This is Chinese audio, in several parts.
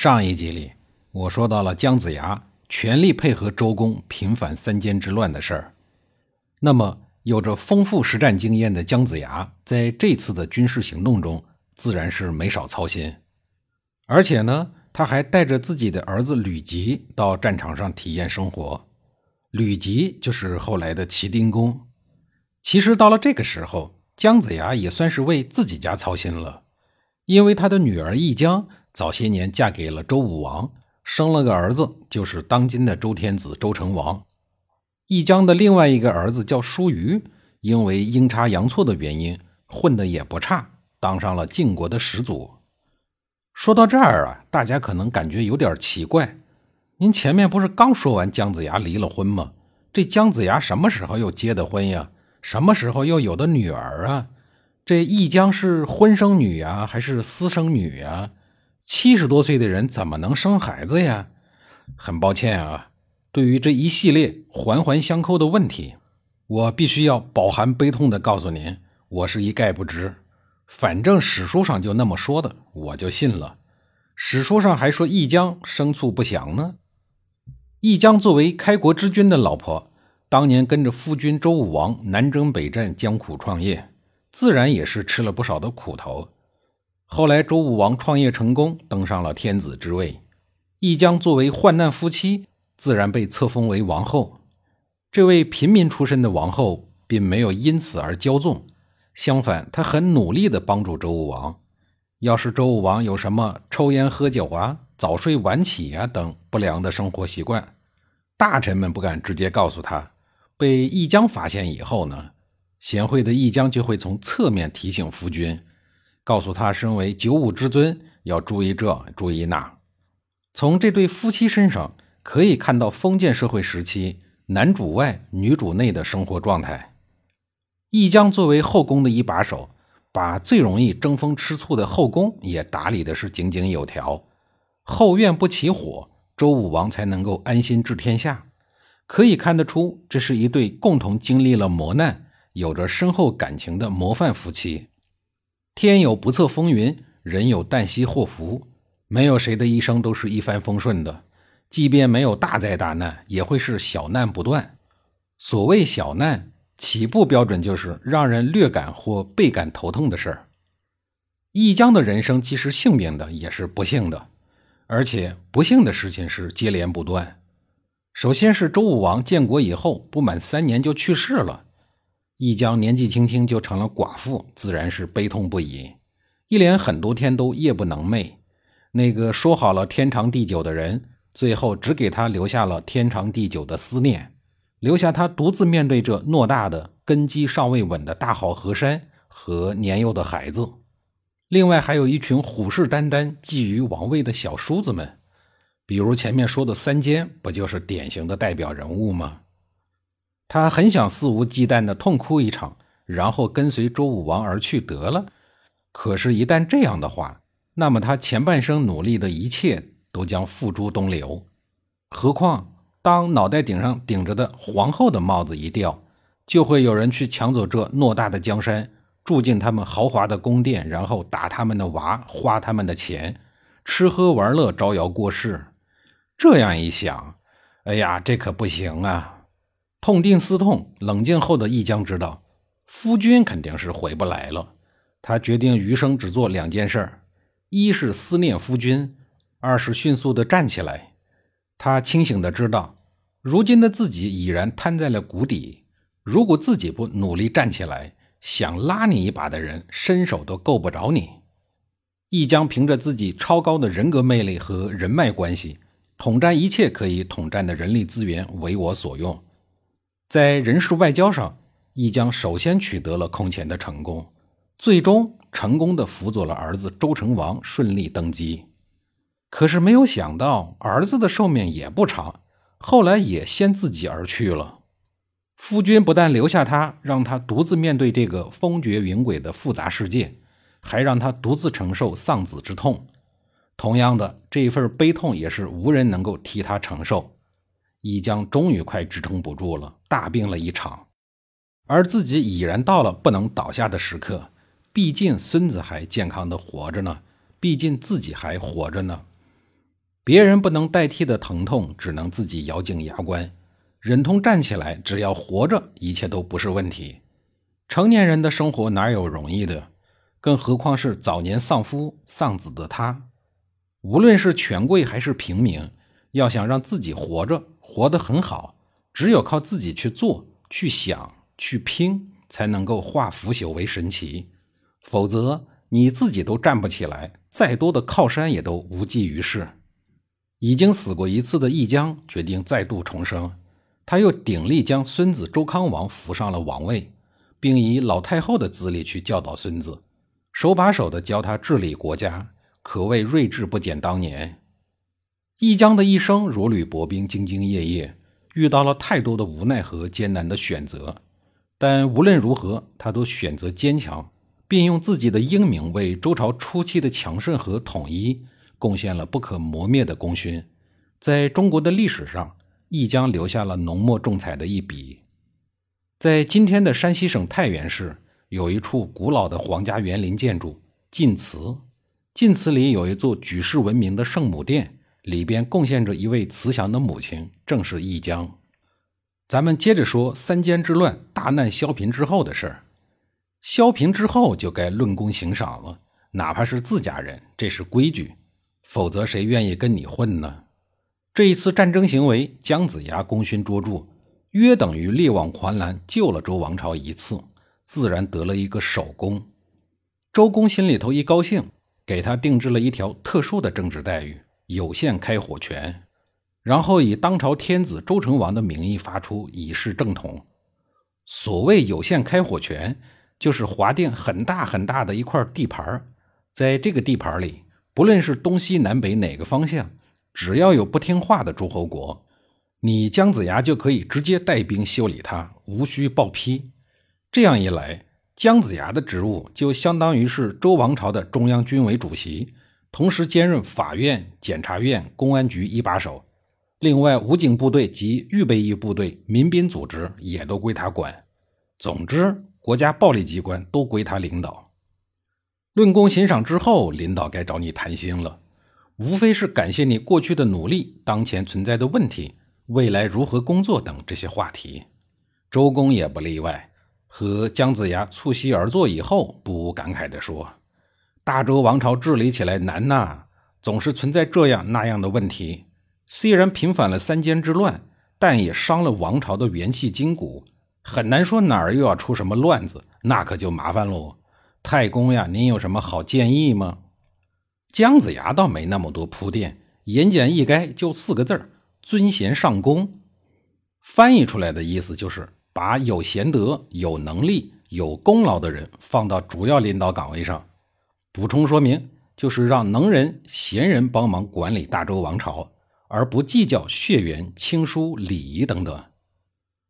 上一集里，我说到了姜子牙全力配合周公平反三监之乱的事儿。那么，有着丰富实战经验的姜子牙，在这次的军事行动中，自然是没少操心。而且呢，他还带着自己的儿子吕吉到战场上体验生活。吕吉就是后来的齐丁公。其实到了这个时候，姜子牙也算是为自己家操心了，因为他的女儿易姜。早些年嫁给了周武王，生了个儿子，就是当今的周天子周成王。易江的另外一个儿子叫叔虞，因为阴差阳错的原因，混得也不差，当上了晋国的始祖。说到这儿啊，大家可能感觉有点奇怪，您前面不是刚说完姜子牙离了婚吗？这姜子牙什么时候又结的婚呀？什么时候又有的女儿啊？这易江是婚生女呀，还是私生女呀？七十多岁的人怎么能生孩子呀？很抱歉啊，对于这一系列环环相扣的问题，我必须要饱含悲痛地告诉您，我是一概不知。反正史书上就那么说的，我就信了。史书上还说易姜生卒不详呢。易姜作为开国之君的老婆，当年跟着夫君周武王南征北战，艰苦创业，自然也是吃了不少的苦头。后来，周武王创业成功，登上了天子之位。易姜作为患难夫妻，自然被册封为王后。这位平民出身的王后，并没有因此而骄纵，相反，她很努力地帮助周武王。要是周武王有什么抽烟喝酒啊、早睡晚起啊等不良的生活习惯，大臣们不敢直接告诉他。被易姜发现以后呢，贤惠的易姜就会从侧面提醒夫君。告诉他，身为九五之尊，要注意这，注意那。从这对夫妻身上可以看到封建社会时期男主外女主内的生活状态。易江作为后宫的一把手，把最容易争风吃醋的后宫也打理的是井井有条，后院不起火，周武王才能够安心治天下。可以看得出，这是一对共同经历了磨难、有着深厚感情的模范夫妻。天有不测风云，人有旦夕祸福，没有谁的一生都是一帆风顺的。即便没有大灾大难，也会是小难不断。所谓小难，起步标准就是让人略感或倍感头痛的事儿。易江的人生既是幸运的，也是不幸的，而且不幸的事情是接连不断。首先是周武王建国以后不满三年就去世了。易江年纪轻轻就成了寡妇，自然是悲痛不已，一连很多天都夜不能寐。那个说好了天长地久的人，最后只给他留下了天长地久的思念，留下他独自面对着偌大的根基尚未稳的大好河山和年幼的孩子。另外还有一群虎视眈眈、觊觎王位的小叔子们，比如前面说的三监，不就是典型的代表人物吗？他很想肆无忌惮地痛哭一场，然后跟随周武王而去得了。可是，一旦这样的话，那么他前半生努力的一切都将付诸东流。何况，当脑袋顶上顶着的皇后的帽子一掉，就会有人去抢走这偌大的江山，住进他们豪华的宫殿，然后打他们的娃，花他们的钱，吃喝玩乐，招摇过市。这样一想，哎呀，这可不行啊！痛定思痛，冷静后的易江知道，夫君肯定是回不来了。他决定余生只做两件事：一是思念夫君，二是迅速的站起来。他清醒的知道，如今的自己已然瘫在了谷底。如果自己不努力站起来，想拉你一把的人，伸手都够不着你。易江凭着自己超高的人格魅力和人脉关系，统战一切可以统战的人力资源，为我所用。在人事外交上，易江首先取得了空前的成功，最终成功的辅佐了儿子周成王顺利登基。可是没有想到，儿子的寿命也不长，后来也先自己而去了。夫君不但留下他，让他独自面对这个风绝云诡的复杂世界，还让他独自承受丧子之痛。同样的，这一份悲痛也是无人能够替他承受。一江终于快支撑不住了，大病了一场，而自己已然到了不能倒下的时刻。毕竟孙子还健康的活着呢，毕竟自己还活着呢。别人不能代替的疼痛，只能自己咬紧牙关，忍痛站起来。只要活着，一切都不是问题。成年人的生活哪有容易的？更何况是早年丧夫丧子的他。无论是权贵还是平民，要想让自己活着活得很好，只有靠自己去做、去想、去拼，才能够化腐朽为神奇。否则，你自己都站不起来，再多的靠山也都无济于事。已经死过一次的义江决定再度重生，他又鼎力将孙子周康王扶上了王位，并以老太后的资历去教导孙子，手把手的教他治理国家。可谓睿智不减当年。易江的一生如履薄冰，兢兢业业，遇到了太多的无奈和艰难的选择，但无论如何，他都选择坚强，并用自己的英明为周朝初期的强盛和统一贡献了不可磨灭的功勋。在中国的历史上，易江留下了浓墨重彩的一笔。在今天的山西省太原市，有一处古老的皇家园林建筑——晋祠。晋祠里有一座举世闻名的圣母殿，里边贡献着一位慈祥的母亲，正是义江。咱们接着说三监之乱大难消平之后的事儿。消平之后就该论功行赏了，哪怕是自家人，这是规矩，否则谁愿意跟你混呢？这一次战争行为，姜子牙功勋卓著，约等于力挽狂澜，救了周王朝一次，自然得了一个首功。周公心里头一高兴。给他定制了一条特殊的政治待遇——有限开火权，然后以当朝天子周成王的名义发出，以示正统。所谓有限开火权，就是划定很大很大的一块地盘在这个地盘里，不论是东西南北哪个方向，只要有不听话的诸侯国，你姜子牙就可以直接带兵修理他，无需报批。这样一来，姜子牙的职务就相当于是周王朝的中央军委主席，同时兼任法院、检察院、公安局一把手。另外，武警部队及预备役部队、民兵组织也都归他管。总之，国家暴力机关都归他领导。论功行赏之后，领导该找你谈心了，无非是感谢你过去的努力、当前存在的问题、未来如何工作等这些话题。周公也不例外。和姜子牙促膝而坐以后，不无感慨地说：“大周王朝治理起来难呐，总是存在这样那样的问题。虽然平反了三监之乱，但也伤了王朝的元气筋骨，很难说哪儿又要出什么乱子，那可就麻烦喽。太公呀，您有什么好建议吗？”姜子牙倒没那么多铺垫，言简意赅，就四个字儿：尊贤上公。翻译出来的意思就是。把有贤德、有能力、有功劳的人放到主要领导岗位上。补充说明，就是让能人、贤人帮忙管理大周王朝，而不计较血缘、亲疏、礼仪等等。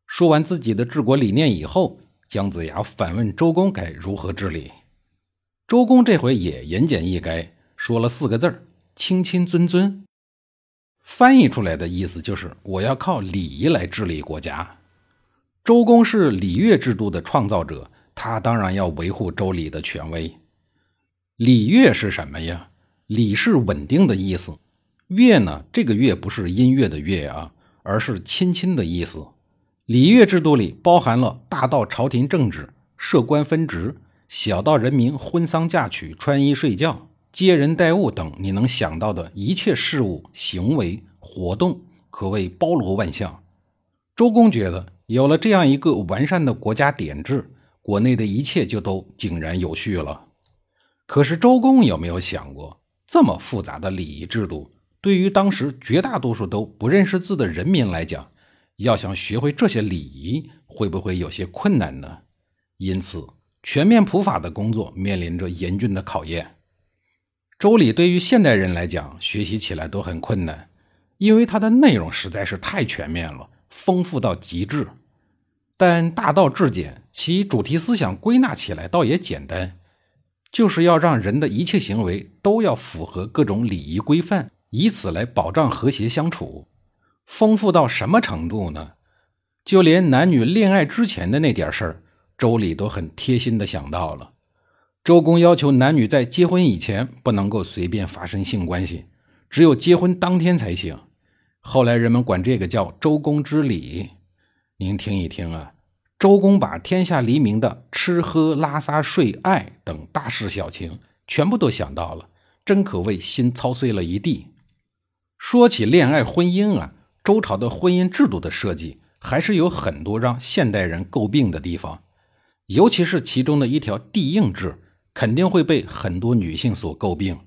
说完自己的治国理念以后，姜子牙反问周公该如何治理。周公这回也言简意赅，说了四个字儿：亲亲尊尊。翻译出来的意思就是，我要靠礼仪来治理国家。周公是礼乐制度的创造者，他当然要维护周礼的权威。礼乐是什么呀？礼是稳定的意思，乐呢？这个乐不是音乐的乐啊，而是亲亲的意思。礼乐制度里包含了大到朝廷政治、设官分职，小到人民婚丧嫁娶、穿衣睡觉、接人待物等你能想到的一切事物、行为、活动，可谓包罗万象。周公觉得。有了这样一个完善的国家典制，国内的一切就都井然有序了。可是周公有没有想过，这么复杂的礼仪制度，对于当时绝大多数都不认识字的人民来讲，要想学会这些礼仪，会不会有些困难呢？因此，全面普法的工作面临着严峻的考验。周礼对于现代人来讲，学习起来都很困难，因为它的内容实在是太全面了，丰富到极致。但大道至简，其主题思想归纳起来倒也简单，就是要让人的一切行为都要符合各种礼仪规范，以此来保障和谐相处。丰富到什么程度呢？就连男女恋爱之前的那点事儿，周礼都很贴心的想到了。周公要求男女在结婚以前不能够随便发生性关系，只有结婚当天才行。后来人们管这个叫周公之礼。您听一听啊，周公把天下黎民的吃喝拉撒睡爱等大事小情全部都想到了，真可谓心操碎了一地。说起恋爱婚姻啊，周朝的婚姻制度的设计还是有很多让现代人诟病的地方，尤其是其中的一条帝应制。肯定会被很多女性所诟病。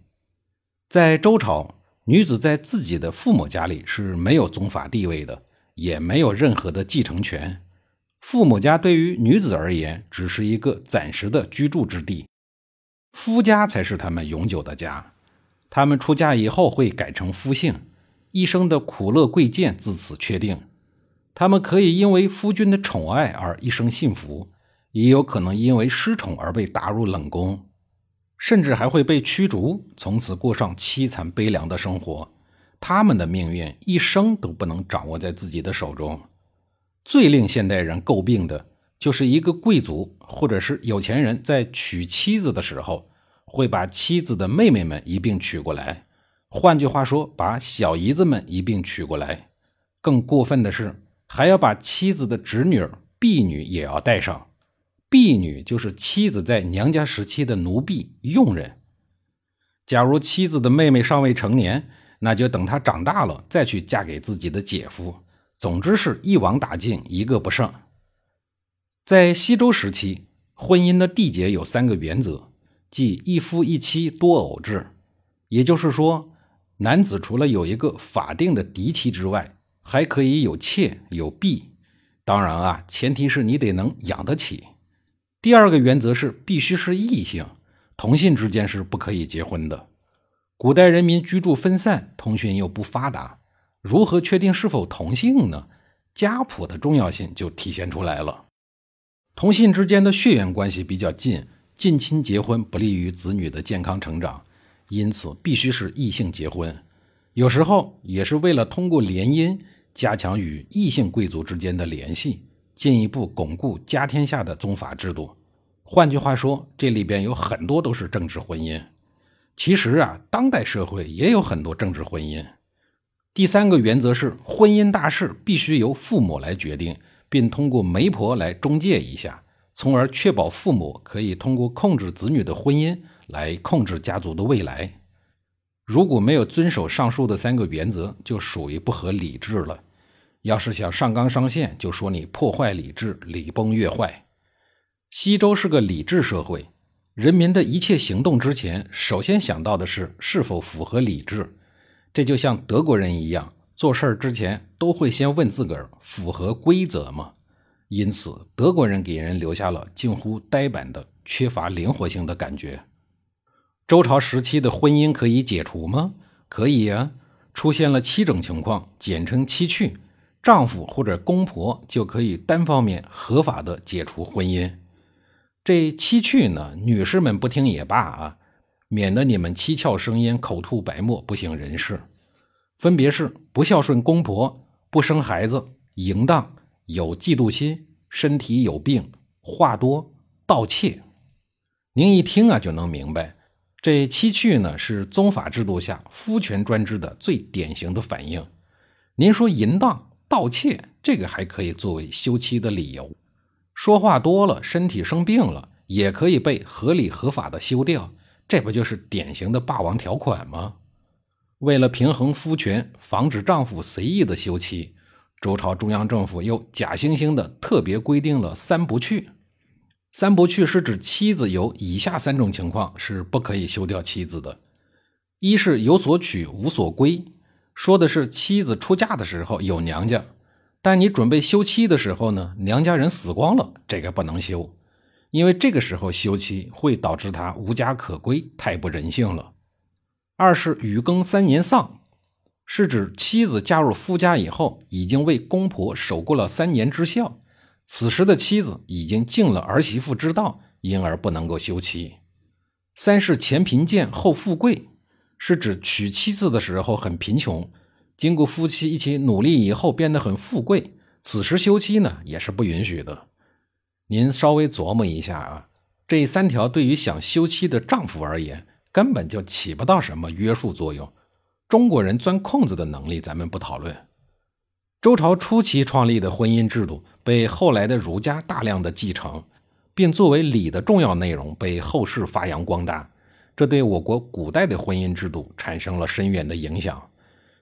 在周朝，女子在自己的父母家里是没有宗法地位的，也没有任何的继承权。父母家对于女子而言，只是一个暂时的居住之地，夫家才是他们永久的家。他们出嫁以后会改成夫姓，一生的苦乐贵贱自此确定。他们可以因为夫君的宠爱而一生幸福。也有可能因为失宠而被打入冷宫，甚至还会被驱逐，从此过上凄惨悲凉的生活。他们的命运一生都不能掌握在自己的手中。最令现代人诟病的就是一个贵族或者是有钱人在娶妻子的时候，会把妻子的妹妹们一并娶过来，换句话说，把小姨子们一并娶过来。更过分的是，还要把妻子的侄女、婢女也要带上。婢女就是妻子在娘家时期的奴婢佣人。假如妻子的妹妹尚未成年，那就等她长大了再去嫁给自己的姐夫。总之是一网打尽，一个不剩。在西周时期，婚姻的缔结有三个原则，即一夫一妻多偶制。也就是说，男子除了有一个法定的嫡妻之外，还可以有妾有婢。当然啊，前提是你得能养得起。第二个原则是必须是异性，同性之间是不可以结婚的。古代人民居住分散，通讯又不发达，如何确定是否同性呢？家谱的重要性就体现出来了。同性之间的血缘关系比较近，近亲结婚不利于子女的健康成长，因此必须是异性结婚。有时候也是为了通过联姻加强与异性贵族之间的联系。进一步巩固家天下的宗法制度。换句话说，这里边有很多都是政治婚姻。其实啊，当代社会也有很多政治婚姻。第三个原则是，婚姻大事必须由父母来决定，并通过媒婆来中介一下，从而确保父母可以通过控制子女的婚姻来控制家族的未来。如果没有遵守上述的三个原则，就属于不合理智了。要是想上纲上线，就说你破坏礼制，礼崩乐坏。西周是个礼制社会，人民的一切行动之前，首先想到的是是否符合礼制。这就像德国人一样，做事儿之前都会先问自个儿符合规则吗？因此，德国人给人留下了近乎呆板的、缺乏灵活性的感觉。周朝时期的婚姻可以解除吗？可以呀，出现了七种情况，简称七去。丈夫或者公婆就可以单方面合法的解除婚姻。这七去呢，女士们不听也罢啊，免得你们七窍生烟、口吐白沫、不省人事。分别是不孝顺公婆、不生孩子、淫荡、有嫉妒心、身体有病、话多、盗窃。您一听啊就能明白，这七去呢是宗法制度下夫权专制的最典型的反应。您说淫荡？盗窃这个还可以作为休妻的理由，说话多了，身体生病了，也可以被合理合法的休掉，这不就是典型的霸王条款吗？为了平衡夫权，防止丈夫随意的休妻，周朝中央政府又假惺惺的特别规定了三不去。三不去是指妻子有以下三种情况是不可以休掉妻子的：一是有所娶无所归。说的是妻子出嫁的时候有娘家，但你准备休妻的时候呢，娘家人死光了，这个不能休，因为这个时候休妻会导致他无家可归，太不人性了。二是雨庚三年丧，是指妻子嫁入夫家以后，已经为公婆守过了三年之孝，此时的妻子已经尽了儿媳妇之道，因而不能够休妻。三是前贫贱后富贵，是指娶妻子的时候很贫穷，经过夫妻一起努力以后变得很富贵，此时休妻呢也是不允许的。您稍微琢磨一下啊，这三条对于想休妻的丈夫而言，根本就起不到什么约束作用。中国人钻空子的能力咱们不讨论。周朝初期创立的婚姻制度被后来的儒家大量的继承。并作为礼的重要内容被后世发扬光大，这对我国古代的婚姻制度产生了深远的影响。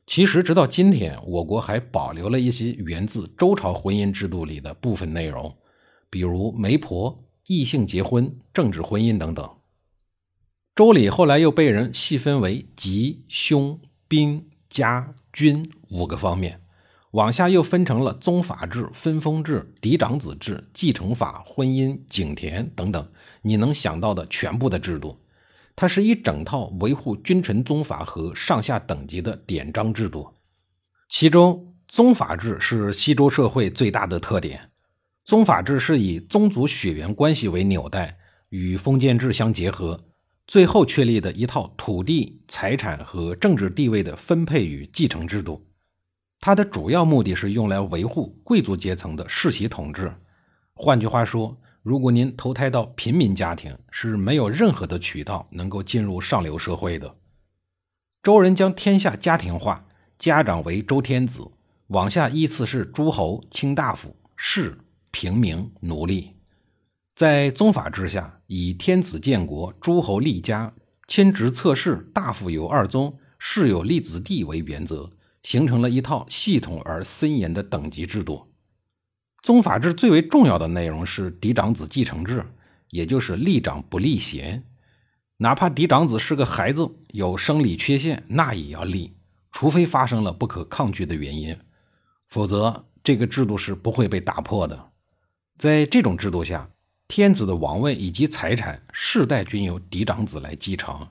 其实，直到今天，我国还保留了一些源自周朝婚姻制度里的部分内容，比如媒婆、异性结婚、政治婚姻等等。周礼后来又被人细分为吉、凶、兵、家、君五个方面。往下又分成了宗法制、分封制、嫡长子制、继承法、婚姻、井田等等，你能想到的全部的制度，它是一整套维护君臣宗法和上下等级的典章制度。其中，宗法制是西周社会最大的特点。宗法制是以宗族血缘关系为纽带，与封建制相结合，最后确立的一套土地、财产和政治地位的分配与继承制度。它的主要目的是用来维护贵族阶层的世袭统治。换句话说，如果您投胎到平民家庭，是没有任何的渠道能够进入上流社会的。周人将天下家庭化，家长为周天子，往下依次是诸侯、卿大夫、士、平民、奴隶。在宗法之下，以天子建国、诸侯立家、亲职侧室、大夫有二宗、士有立子弟为原则。形成了一套系统而森严的等级制度。宗法制最为重要的内容是嫡长子继承制，也就是立长不立贤。哪怕嫡长子是个孩子，有生理缺陷，那也要立，除非发生了不可抗拒的原因，否则这个制度是不会被打破的。在这种制度下，天子的王位以及财产世代均由嫡长子来继承。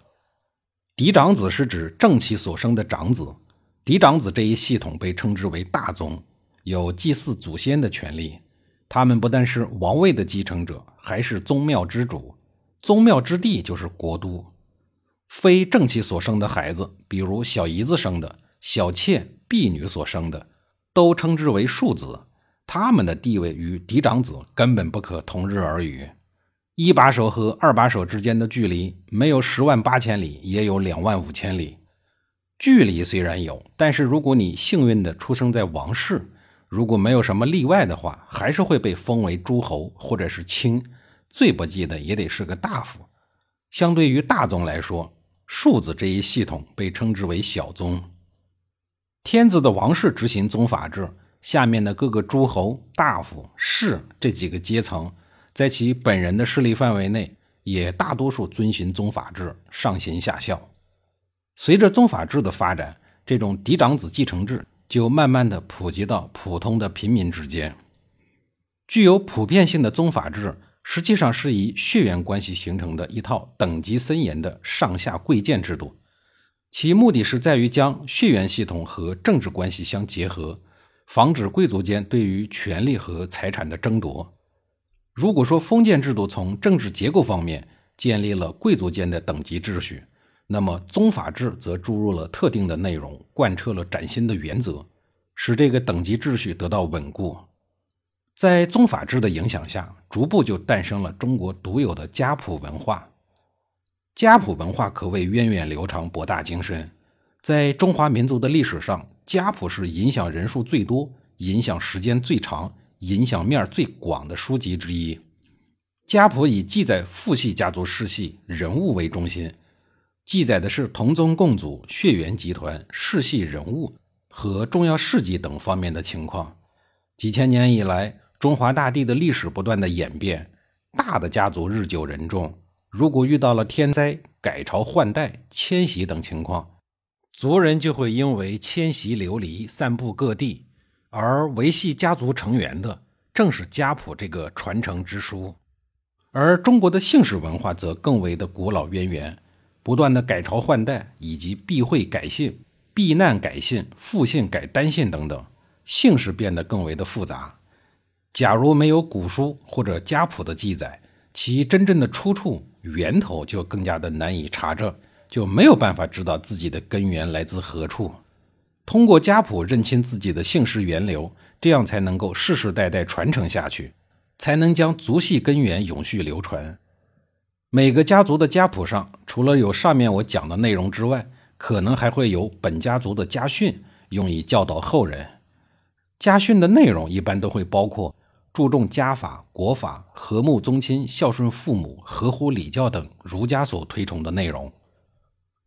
嫡长子是指正妻所生的长子。嫡长子这一系统被称之为大宗，有祭祀祖先的权利。他们不但是王位的继承者，还是宗庙之主。宗庙之地就是国都。非正妻所生的孩子，比如小姨子生的、小妾、婢女所生的，都称之为庶子。他们的地位与嫡长子根本不可同日而语。一把手和二把手之间的距离，没有十万八千里，也有两万五千里。距离虽然有，但是如果你幸运的出生在王室，如果没有什么例外的话，还是会被封为诸侯或者是卿，最不济的也得是个大夫。相对于大宗来说，庶子这一系统被称之为小宗。天子的王室执行宗法制，下面的各个诸侯、大夫、士这几个阶层，在其本人的势力范围内，也大多数遵循宗法制，上行下效。随着宗法制的发展，这种嫡长子继承制就慢慢的普及到普通的平民之间。具有普遍性的宗法制，实际上是以血缘关系形成的一套等级森严的上下贵贱制度，其目的是在于将血缘系统和政治关系相结合，防止贵族间对于权力和财产的争夺。如果说封建制度从政治结构方面建立了贵族间的等级秩序，那么宗法制则注入了特定的内容，贯彻了崭新的原则，使这个等级秩序得到稳固。在宗法制的影响下，逐步就诞生了中国独有的家谱文化。家谱文化可谓源远流长、博大精深。在中华民族的历史上，家谱是影响人数最多、影响时间最长、影响面最广的书籍之一。家谱以记载父系家族世系人物为中心。记载的是同宗共祖、血缘集团、世系人物和重要事迹等方面的情况。几千年以来，中华大地的历史不断的演变，大的家族日久人众，如果遇到了天灾、改朝换代、迁徙等情况，族人就会因为迁徙流离，散布各地。而维系家族成员的，正是家谱这个传承之书。而中国的姓氏文化则更为的古老渊源。不断的改朝换代，以及避讳改姓、避难改姓、复姓改单姓等等，姓氏变得更为的复杂。假如没有古书或者家谱的记载，其真正的出处源头就更加的难以查证，就没有办法知道自己的根源来自何处。通过家谱认清自己的姓氏源流，这样才能够世世代代传承下去，才能将族系根源永续流传。每个家族的家谱上，除了有上面我讲的内容之外，可能还会有本家族的家训，用以教导后人。家训的内容一般都会包括注重家法、国法、和睦宗亲、孝顺父母、合乎礼教等儒家所推崇的内容。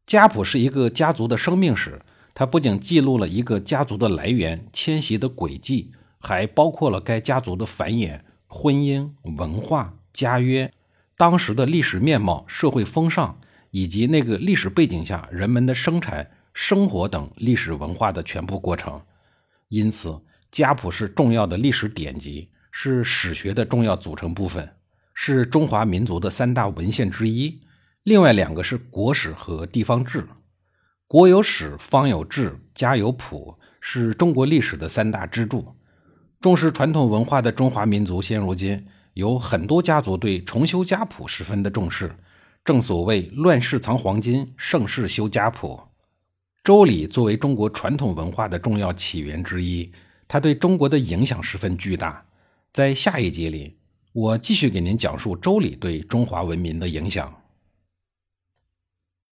家谱是一个家族的生命史。它不仅记录了一个家族的来源、迁徙的轨迹，还包括了该家族的繁衍、婚姻、文化、家约、当时的历史面貌、社会风尚，以及那个历史背景下人们的生产、生活等历史文化的全部过程。因此，家谱是重要的历史典籍，是史学的重要组成部分，是中华民族的三大文献之一。另外两个是国史和地方志。国有史，方有志，家有谱，是中国历史的三大支柱。重视传统文化的中华民族，现如今有很多家族对重修家谱十分的重视。正所谓“乱世藏黄金，盛世修家谱”。周礼作为中国传统文化的重要起源之一，它对中国的影响十分巨大。在下一节里，我继续给您讲述周礼对中华文明的影响。